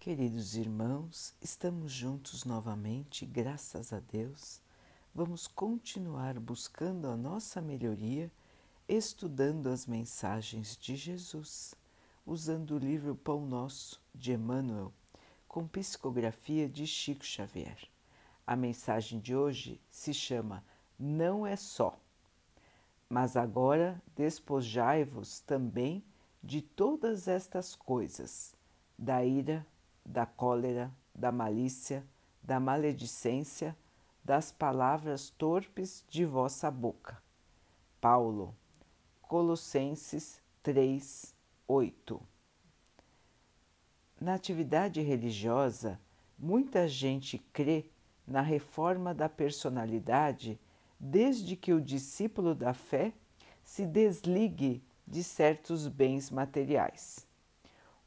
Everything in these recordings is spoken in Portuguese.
Queridos irmãos, estamos juntos novamente, graças a Deus. Vamos continuar buscando a nossa melhoria, estudando as mensagens de Jesus, usando o livro Pão Nosso de Emmanuel, com psicografia de Chico Xavier. A mensagem de hoje se chama Não é só. Mas agora despojai-vos também de todas estas coisas, da ira, da cólera, da malícia, da maledicência, das palavras torpes de vossa boca. Paulo, Colossenses 3, 8. Na atividade religiosa, muita gente crê na reforma da personalidade desde que o discípulo da fé se desligue de certos bens materiais.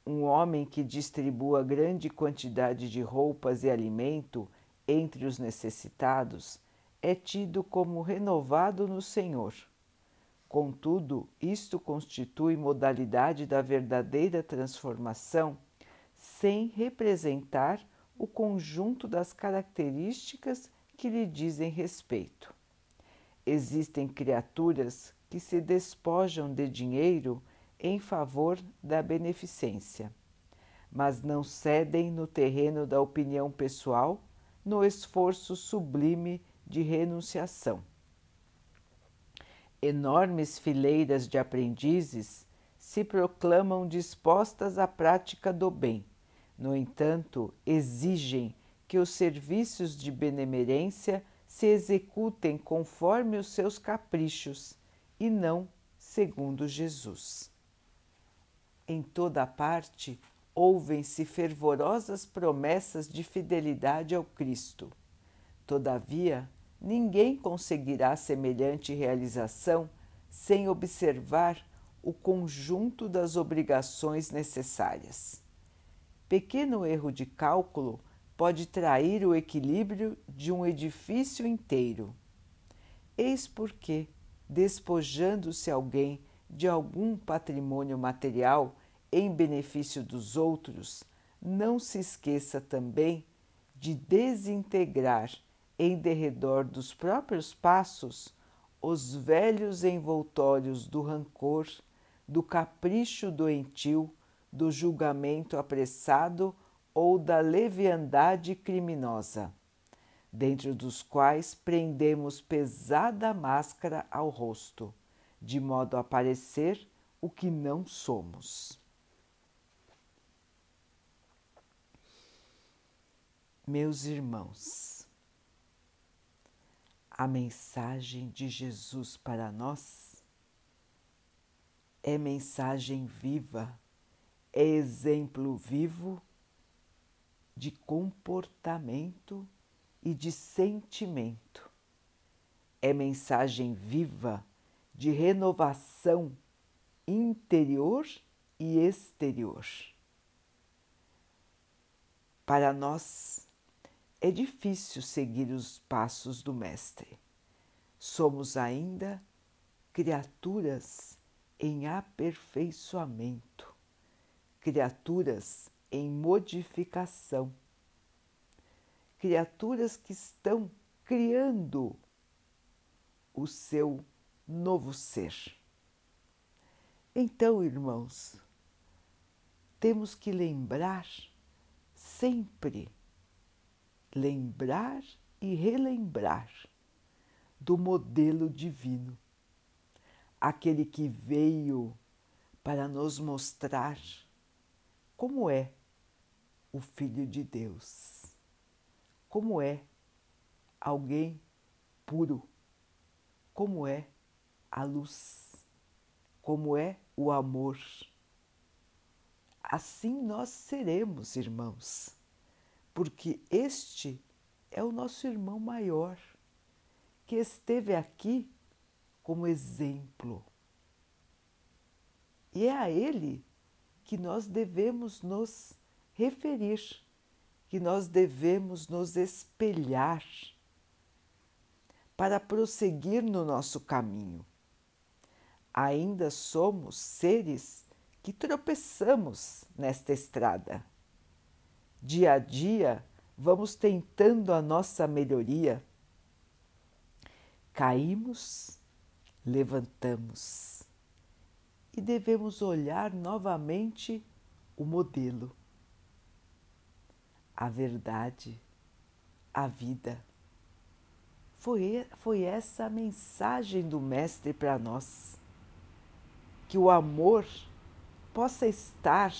Um homem que distribua grande quantidade de roupas e alimento entre os necessitados é tido como renovado no Senhor. Contudo, isto constitui modalidade da verdadeira transformação sem representar o conjunto das características que lhe dizem respeito. Existem criaturas que se despojam de dinheiro em favor da beneficência, mas não cedem no terreno da opinião pessoal no esforço sublime de renunciação. Enormes fileiras de aprendizes se proclamam dispostas à prática do bem, no entanto, exigem que os serviços de benemerência se executem conforme os seus caprichos e não segundo Jesus. Em toda parte ouvem-se fervorosas promessas de fidelidade ao Cristo. Todavia, ninguém conseguirá semelhante realização sem observar o conjunto das obrigações necessárias. Pequeno erro de cálculo pode trair o equilíbrio de um edifício inteiro. Eis porque, despojando-se alguém de algum patrimônio material em benefício dos outros, não se esqueça também de desintegrar em derredor dos próprios passos os velhos envoltórios do rancor, do capricho doentio, do julgamento apressado ou da leviandade criminosa, dentro dos quais prendemos pesada máscara ao rosto de modo a parecer o que não somos. Meus irmãos, a mensagem de Jesus para nós é mensagem viva, é exemplo vivo de comportamento e de sentimento. É mensagem viva de renovação interior e exterior. Para nós é difícil seguir os passos do Mestre. Somos ainda criaturas em aperfeiçoamento, criaturas em modificação, criaturas que estão criando o seu novo ser. Então, irmãos, temos que lembrar sempre, lembrar e relembrar do modelo divino, aquele que veio para nos mostrar como é o Filho de Deus, como é alguém puro, como é a luz, como é o amor. Assim nós seremos irmãos, porque este é o nosso irmão maior, que esteve aqui como exemplo. E é a ele que nós devemos nos referir, que nós devemos nos espelhar para prosseguir no nosso caminho. Ainda somos seres que tropeçamos nesta estrada dia a dia, vamos tentando a nossa melhoria. Caímos, levantamos e devemos olhar novamente o modelo, a verdade, a vida. Foi, foi essa a mensagem do Mestre para nós. Que o amor possa estar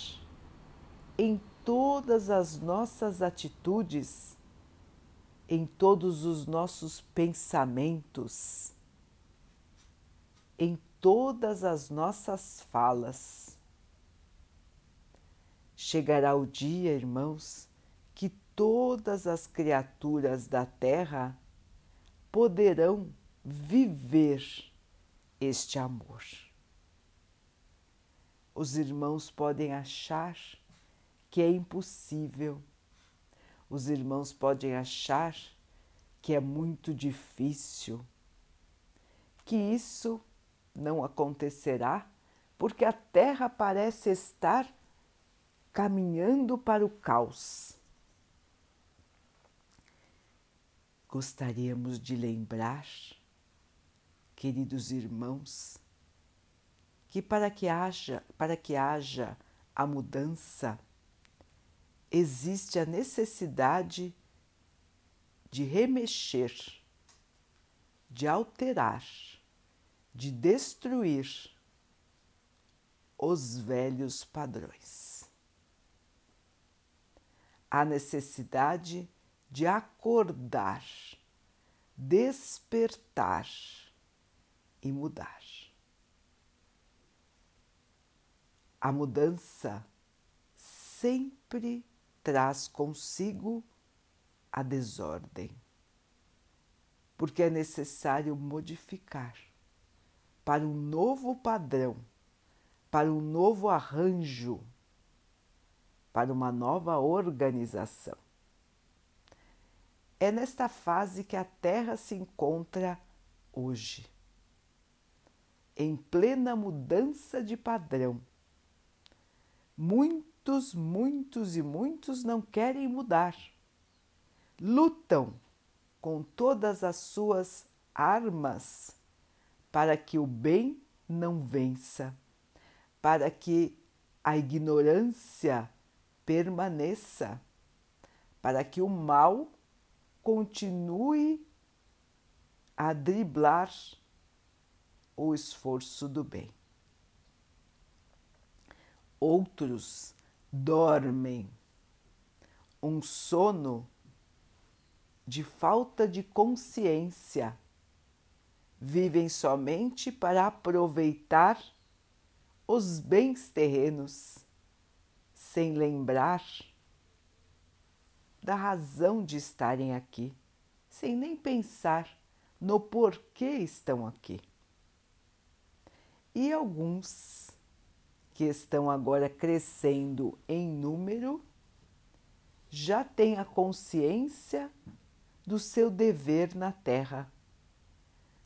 em todas as nossas atitudes, em todos os nossos pensamentos, em todas as nossas falas. Chegará o dia, irmãos, que todas as criaturas da Terra poderão viver este amor. Os irmãos podem achar que é impossível, os irmãos podem achar que é muito difícil, que isso não acontecerá porque a Terra parece estar caminhando para o caos. Gostaríamos de lembrar, queridos irmãos, que para que haja, para que haja a mudança, existe a necessidade de remexer, de alterar, de destruir os velhos padrões. Há necessidade de acordar, despertar e mudar. A mudança sempre traz consigo a desordem, porque é necessário modificar para um novo padrão, para um novo arranjo, para uma nova organização. É nesta fase que a Terra se encontra hoje, em plena mudança de padrão Muitos, muitos e muitos não querem mudar. Lutam com todas as suas armas para que o bem não vença, para que a ignorância permaneça, para que o mal continue a driblar o esforço do bem outros dormem um sono de falta de consciência, vivem somente para aproveitar os bens terrenos, sem lembrar da razão de estarem aqui, sem nem pensar no porquê estão aqui. E alguns que estão agora crescendo em número, já têm a consciência do seu dever na Terra,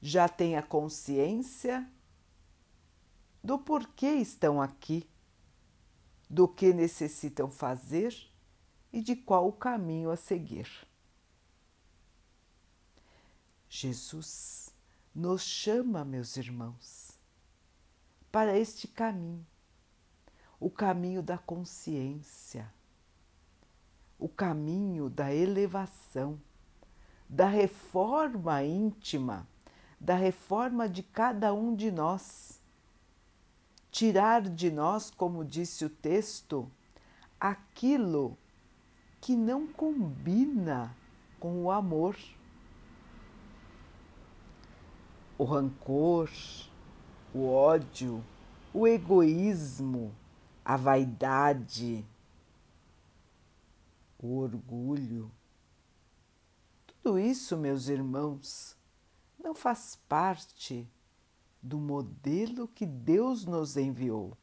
já têm a consciência do porquê estão aqui, do que necessitam fazer e de qual o caminho a seguir. Jesus nos chama, meus irmãos, para este caminho o caminho da consciência, o caminho da elevação, da reforma íntima, da reforma de cada um de nós. Tirar de nós, como disse o texto, aquilo que não combina com o amor. O rancor, o ódio, o egoísmo, a vaidade, o orgulho. Tudo isso, meus irmãos, não faz parte do modelo que Deus nos enviou.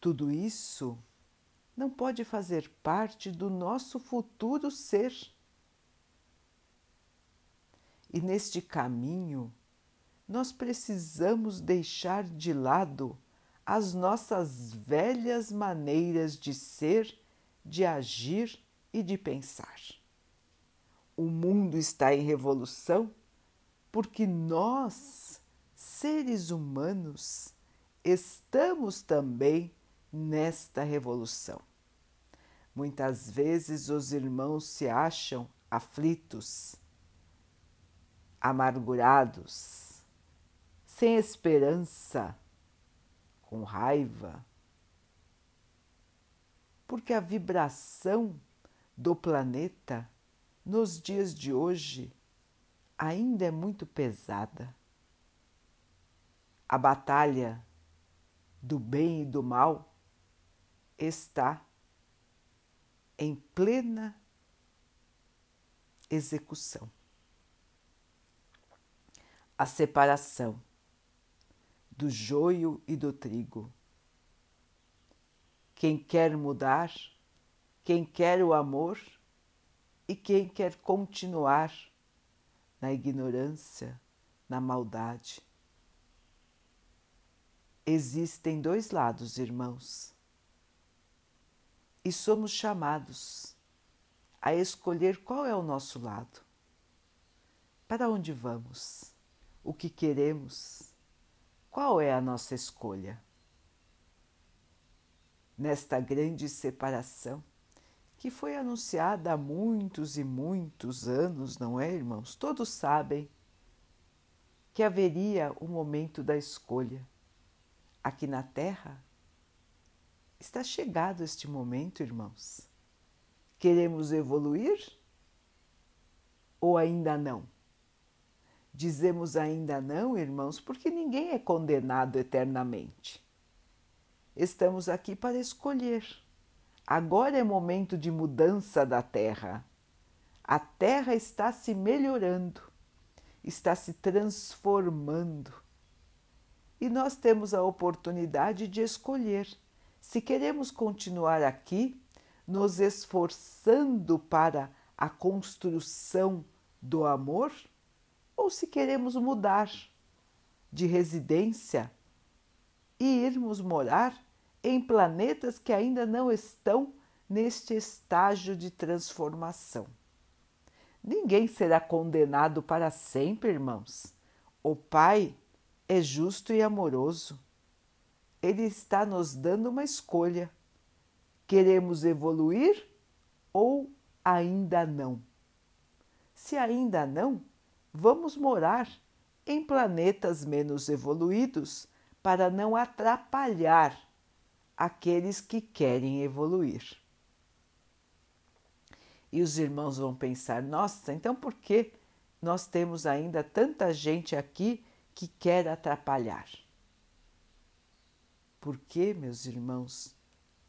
Tudo isso não pode fazer parte do nosso futuro ser. E neste caminho, nós precisamos deixar de lado as nossas velhas maneiras de ser, de agir e de pensar. O mundo está em revolução porque nós, seres humanos, estamos também nesta revolução. Muitas vezes os irmãos se acham aflitos, amargurados, sem esperança, com raiva, porque a vibração do planeta nos dias de hoje ainda é muito pesada. A batalha do bem e do mal está em plena execução. A separação do joio e do trigo. Quem quer mudar, quem quer o amor e quem quer continuar na ignorância, na maldade. Existem dois lados, irmãos, e somos chamados a escolher qual é o nosso lado. Para onde vamos? O que queremos? Qual é a nossa escolha? Nesta grande separação, que foi anunciada há muitos e muitos anos, não é, irmãos? Todos sabem que haveria o momento da escolha. Aqui na Terra está chegado este momento, irmãos. Queremos evoluir ou ainda não? Dizemos ainda não, irmãos, porque ninguém é condenado eternamente. Estamos aqui para escolher Agora é momento de mudança da Terra. A Terra está se melhorando, está se transformando. E nós temos a oportunidade de escolher se queremos continuar aqui, nos esforçando para a construção do amor, ou se queremos mudar de residência e irmos morar em planetas que ainda não estão neste estágio de transformação. Ninguém será condenado para sempre, irmãos. O Pai é justo e amoroso. Ele está nos dando uma escolha. Queremos evoluir ou ainda não? Se ainda não, vamos morar em planetas menos evoluídos para não atrapalhar aqueles que querem evoluir. E os irmãos vão pensar: nossa, então por que nós temos ainda tanta gente aqui que quer atrapalhar? Porque, meus irmãos,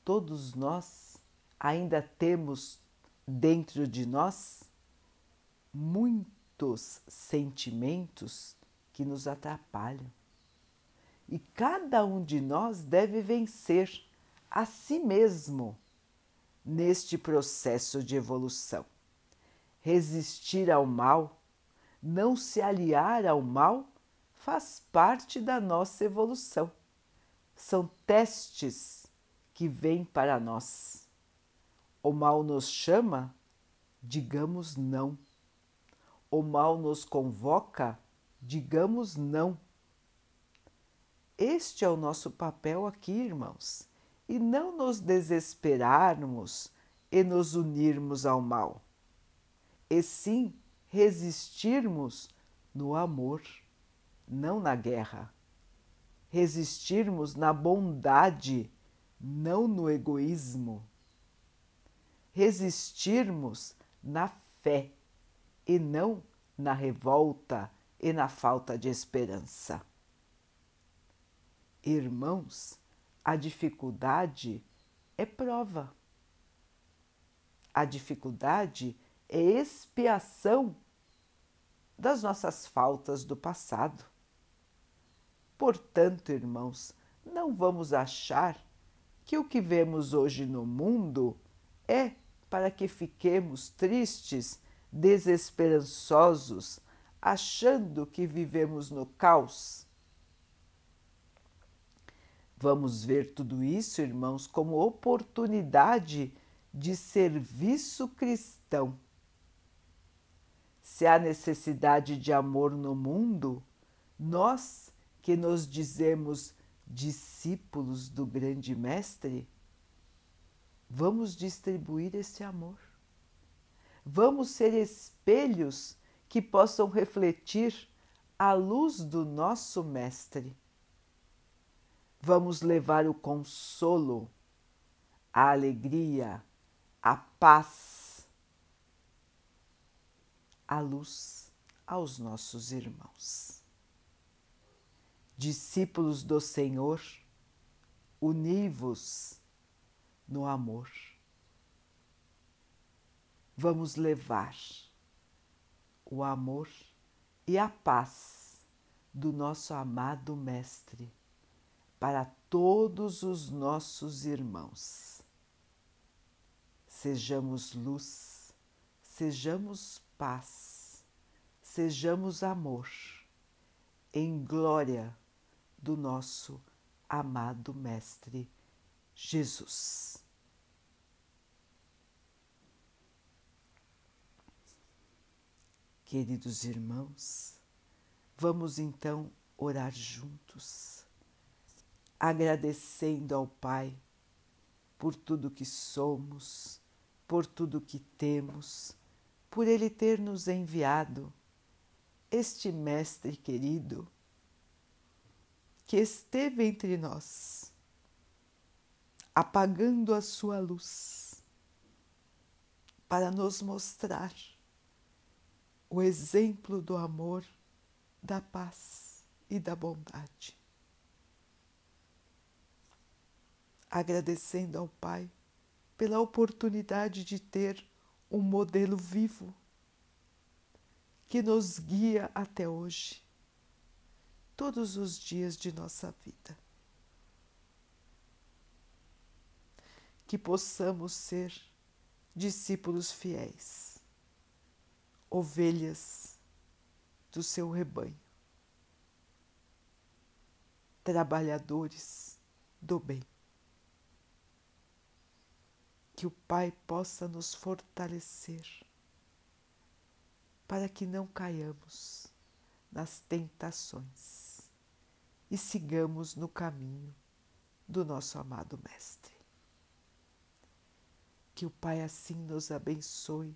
todos nós ainda temos dentro de nós muitos sentimentos que nos atrapalham e cada um de nós deve vencer a si mesmo neste processo de evolução. Resistir ao mal, não se aliar ao mal, faz parte da nossa evolução. São testes que vêm para nós. O mal nos chama, digamos não. O mal nos convoca, digamos não este é o nosso papel aqui, irmãos, e não nos desesperarmos e nos unirmos ao mal, e sim resistirmos no amor, não na guerra. Resistirmos na bondade, não no egoísmo. Resistirmos na fé e não na revolta e na falta de esperança. Irmãos, a dificuldade é prova. A dificuldade é expiação das nossas faltas do passado. Portanto, irmãos, não vamos achar que o que vemos hoje no mundo é para que fiquemos tristes, desesperançosos, achando que vivemos no caos Vamos ver tudo isso, irmãos, como oportunidade de serviço cristão. Se há necessidade de amor no mundo, nós que nos dizemos discípulos do grande Mestre, vamos distribuir esse amor. Vamos ser espelhos que possam refletir a luz do nosso Mestre. Vamos levar o consolo, a alegria, a paz, a luz aos nossos irmãos. Discípulos do Senhor, univos no amor. Vamos levar o amor e a paz do nosso amado Mestre para todos os nossos irmãos. Sejamos luz, sejamos paz, sejamos amor, em glória do nosso amado Mestre Jesus. Queridos irmãos, vamos então orar juntos, agradecendo ao Pai por tudo que somos, por tudo que temos, por Ele ter nos enviado este Mestre querido que esteve entre nós, apagando a sua luz para nos mostrar o exemplo do amor, da paz e da bondade. Agradecendo ao Pai pela oportunidade de ter um modelo vivo que nos guia até hoje, todos os dias de nossa vida. Que possamos ser discípulos fiéis ovelhas do seu rebanho, trabalhadores do bem. Que o Pai possa nos fortalecer para que não caiamos nas tentações e sigamos no caminho do nosso amado Mestre. Que o Pai assim nos abençoe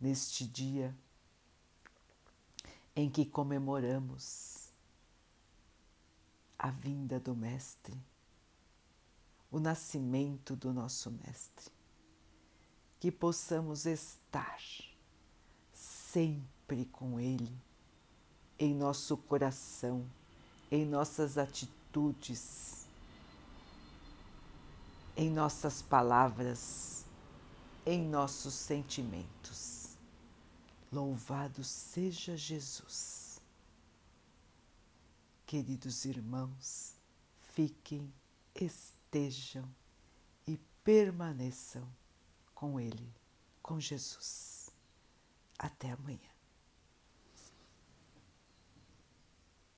neste dia em que comemoramos a vinda do Mestre, o nascimento do nosso Mestre, que possamos estar sempre com Ele em nosso coração, em nossas atitudes, em nossas palavras, em nossos sentimentos. Louvado seja Jesus. Queridos irmãos, fiquem, estejam e permaneçam com Ele, com Jesus. Até amanhã.